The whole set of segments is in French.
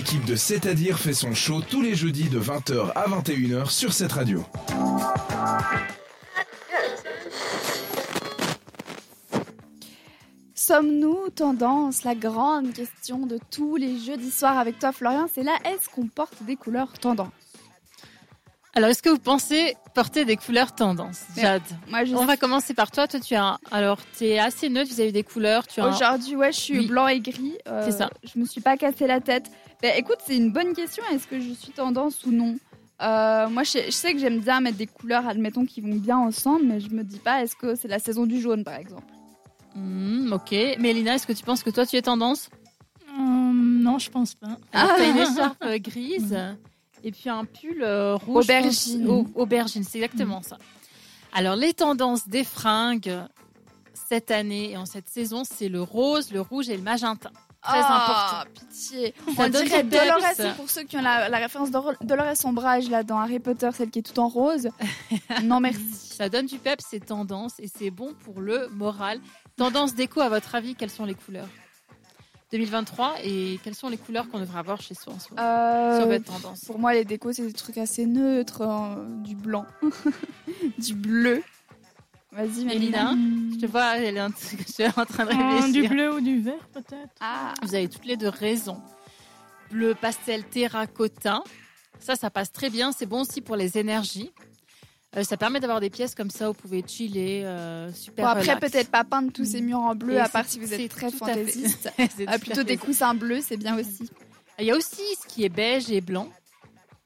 L'équipe de C'est-à-dire fait son show tous les jeudis de 20h à 21h sur cette radio. Sommes-nous tendance La grande question de tous les jeudis soirs avec toi, Florian, c'est là est-ce qu'on porte des couleurs tendance Alors, est-ce que vous pensez porter des couleurs tendance Jade, Moi, je on va commencer par toi. Toi, tu as. Alors, tu es assez neutre vis-à-vis des couleurs. Tu as un- Aujourd'hui, ouais, je suis Oui. blanc et gris. euh, C'est ça. Je me suis pas cassé la tête. Ben, écoute, c'est une bonne question. Est-ce que je suis tendance ou non? Euh, Moi, je sais, je sais que j'aime bien mettre des couleurs, admettons, qui vont bien ensemble, mais je me dis pas, est-ce que c'est la saison du jaune, par exemple? Hmm, ok. Mélina, est-ce que tu penses que toi, tu es tendance? Hum, non, je pense pas. Alors, t'as une écharpe euh, grise et puis un pull euh, rouge. Aubergine. au- aubergine, c'est exactement ça. Alors, les tendances des fringues cette année et en cette saison, c'est le rose, le rouge et le magenta. Très Ah, important. pitié. Ça On donne dirait. Dolores, pour ceux qui ont la, la référence de Dolores Ombrage là dans Harry Potter, celle qui est toute en rose. non merci. Ça donne du pep, c'est tendance et c'est bon pour le moral. Tendance déco, à votre avis, quelles sont les couleurs? 2023 et quelles sont les couleurs qu'on devrait avoir chez soi en ce moment Euh, sur votre tendance pour moi, les décos, c'est des trucs assez neutres, hein, du blanc, du bleu. Vas-y, Mélina. Mélina, je te vois, elle est en, je suis en train de Hum, réfléchir. du bleu ou du vert, peut-être? Ah, Vous avez toutes les deux raison. Bleu pastel terracotta, ça, ça passe très bien. C'est bon aussi pour les énergies. Euh, ça permet d'avoir des pièces comme ça où vous pouvez chiller, euh, super bon, après, peut-être pas peindre tous ces murs en bleu, à part si vous êtes très fantaisiste. Ah, tout plutôt des coussins bleus, c'est bien aussi. ça. Il y a aussi ce qui est beige et blanc.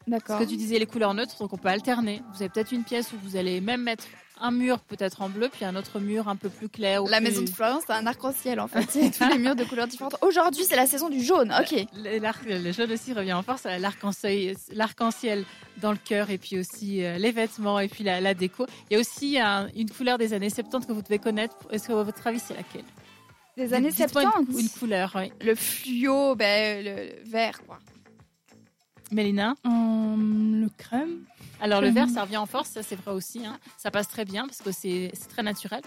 D'accord. Parce que tu disais les couleurs neutres, donc on peut alterner. Vous avez peut-être une pièce où vous allez même mettre un mur peut-être en bleu, puis un autre mur un peu plus clair. ou La plus- maison de Florian, c'est un arc-en-ciel en fait. A tous les murs de couleurs différentes. Aujourd'hui, c'est la saison du jaune. Ok. Le, l'arc- le jaune aussi revient en force, euh, l'arc-en-ciel, dans le cœur et puis aussi euh, les vêtements et puis la, la déco. Il y a aussi un- une couleur des années 70 que vous devez connaître. Est-ce que à votre avis c'est laquelle? Des années Dites-moi 70. Une, une couleur, oui. Le fluo, ben, le vert, quoi. Mélina Le crème. Alors le vert, ça revient en force, ça c'est vrai aussi. hein. Ça passe très bien parce que c'est très naturel.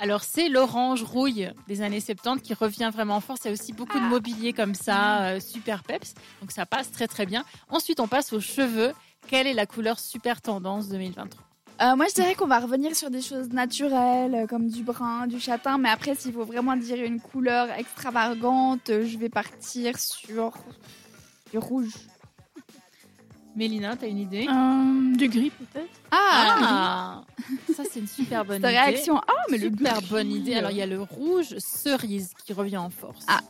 Alors c'est l'orange rouille des années 70 qui revient vraiment en force. Il y a aussi beaucoup de Ah. mobilier comme ça, euh, super peps. Donc ça passe très très bien. Ensuite on passe aux cheveux. Quelle est la couleur super tendance 2023 Euh, moi, je dirais qu'on va revenir sur des choses naturelles, euh, comme du brun, du châtain. Mais après, s'il faut vraiment dire une couleur extravagante, je vais partir sur du rouge. Mélina, t'as une idée Hum, du gris, peut-être Ah, Ah, ça c'est une super bonne Ta idée. réaction. Ah, mais le super gris. bonne idée. Alors il y a le rouge cerise qui revient en force. Ah.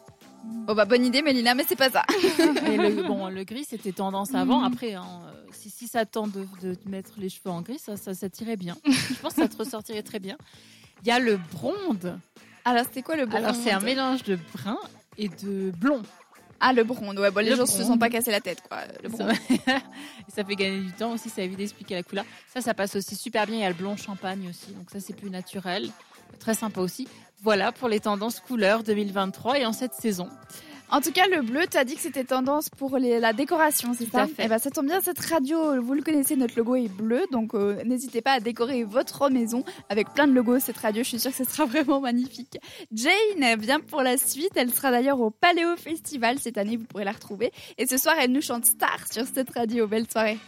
Oh bah bonne idée, Mélina, mais c'est pas ça. Et le, bon, le gris, c'était tendance avant. Mhm. Après, hein, euh, si, si ça tente de, de te mettre les cheveux en gris, ça, ça, ça tirait bien. Je pense que ça te ressortirait très bien. Il y a le blonde. Alors, c'était quoi le blond Alors, c'est un mélange de brun et de blond. Ah, le blonde. Ouais, bon, les Le gens se sont pas cassé la tête, quoi. Le ça fait gagner du temps aussi, ça évite d'expliquer la couleur. Ça, ça passe aussi super bien. Il y a le blond champagne aussi. Donc, ça, c'est plus naturel. Très sympa aussi. Voilà pour les tendances couleurs 2023 et en cette saison. En tout cas, le bleu, tu as dit que c'était tendance pour les- la décoration, c'est ça fait. Eh ben, ça tombe bien, cette radio, vous le connaissez, notre logo est bleu, donc euh, n'hésitez pas à décorer votre maison avec plein de logos. Cette radio, je suis sûre que ce sera vraiment magnifique. Jane vient pour la suite, elle sera d'ailleurs au Paléo Festival cette année, vous pourrez la retrouver. Et ce soir, elle nous chante Star sur cette radio. Belle soirée.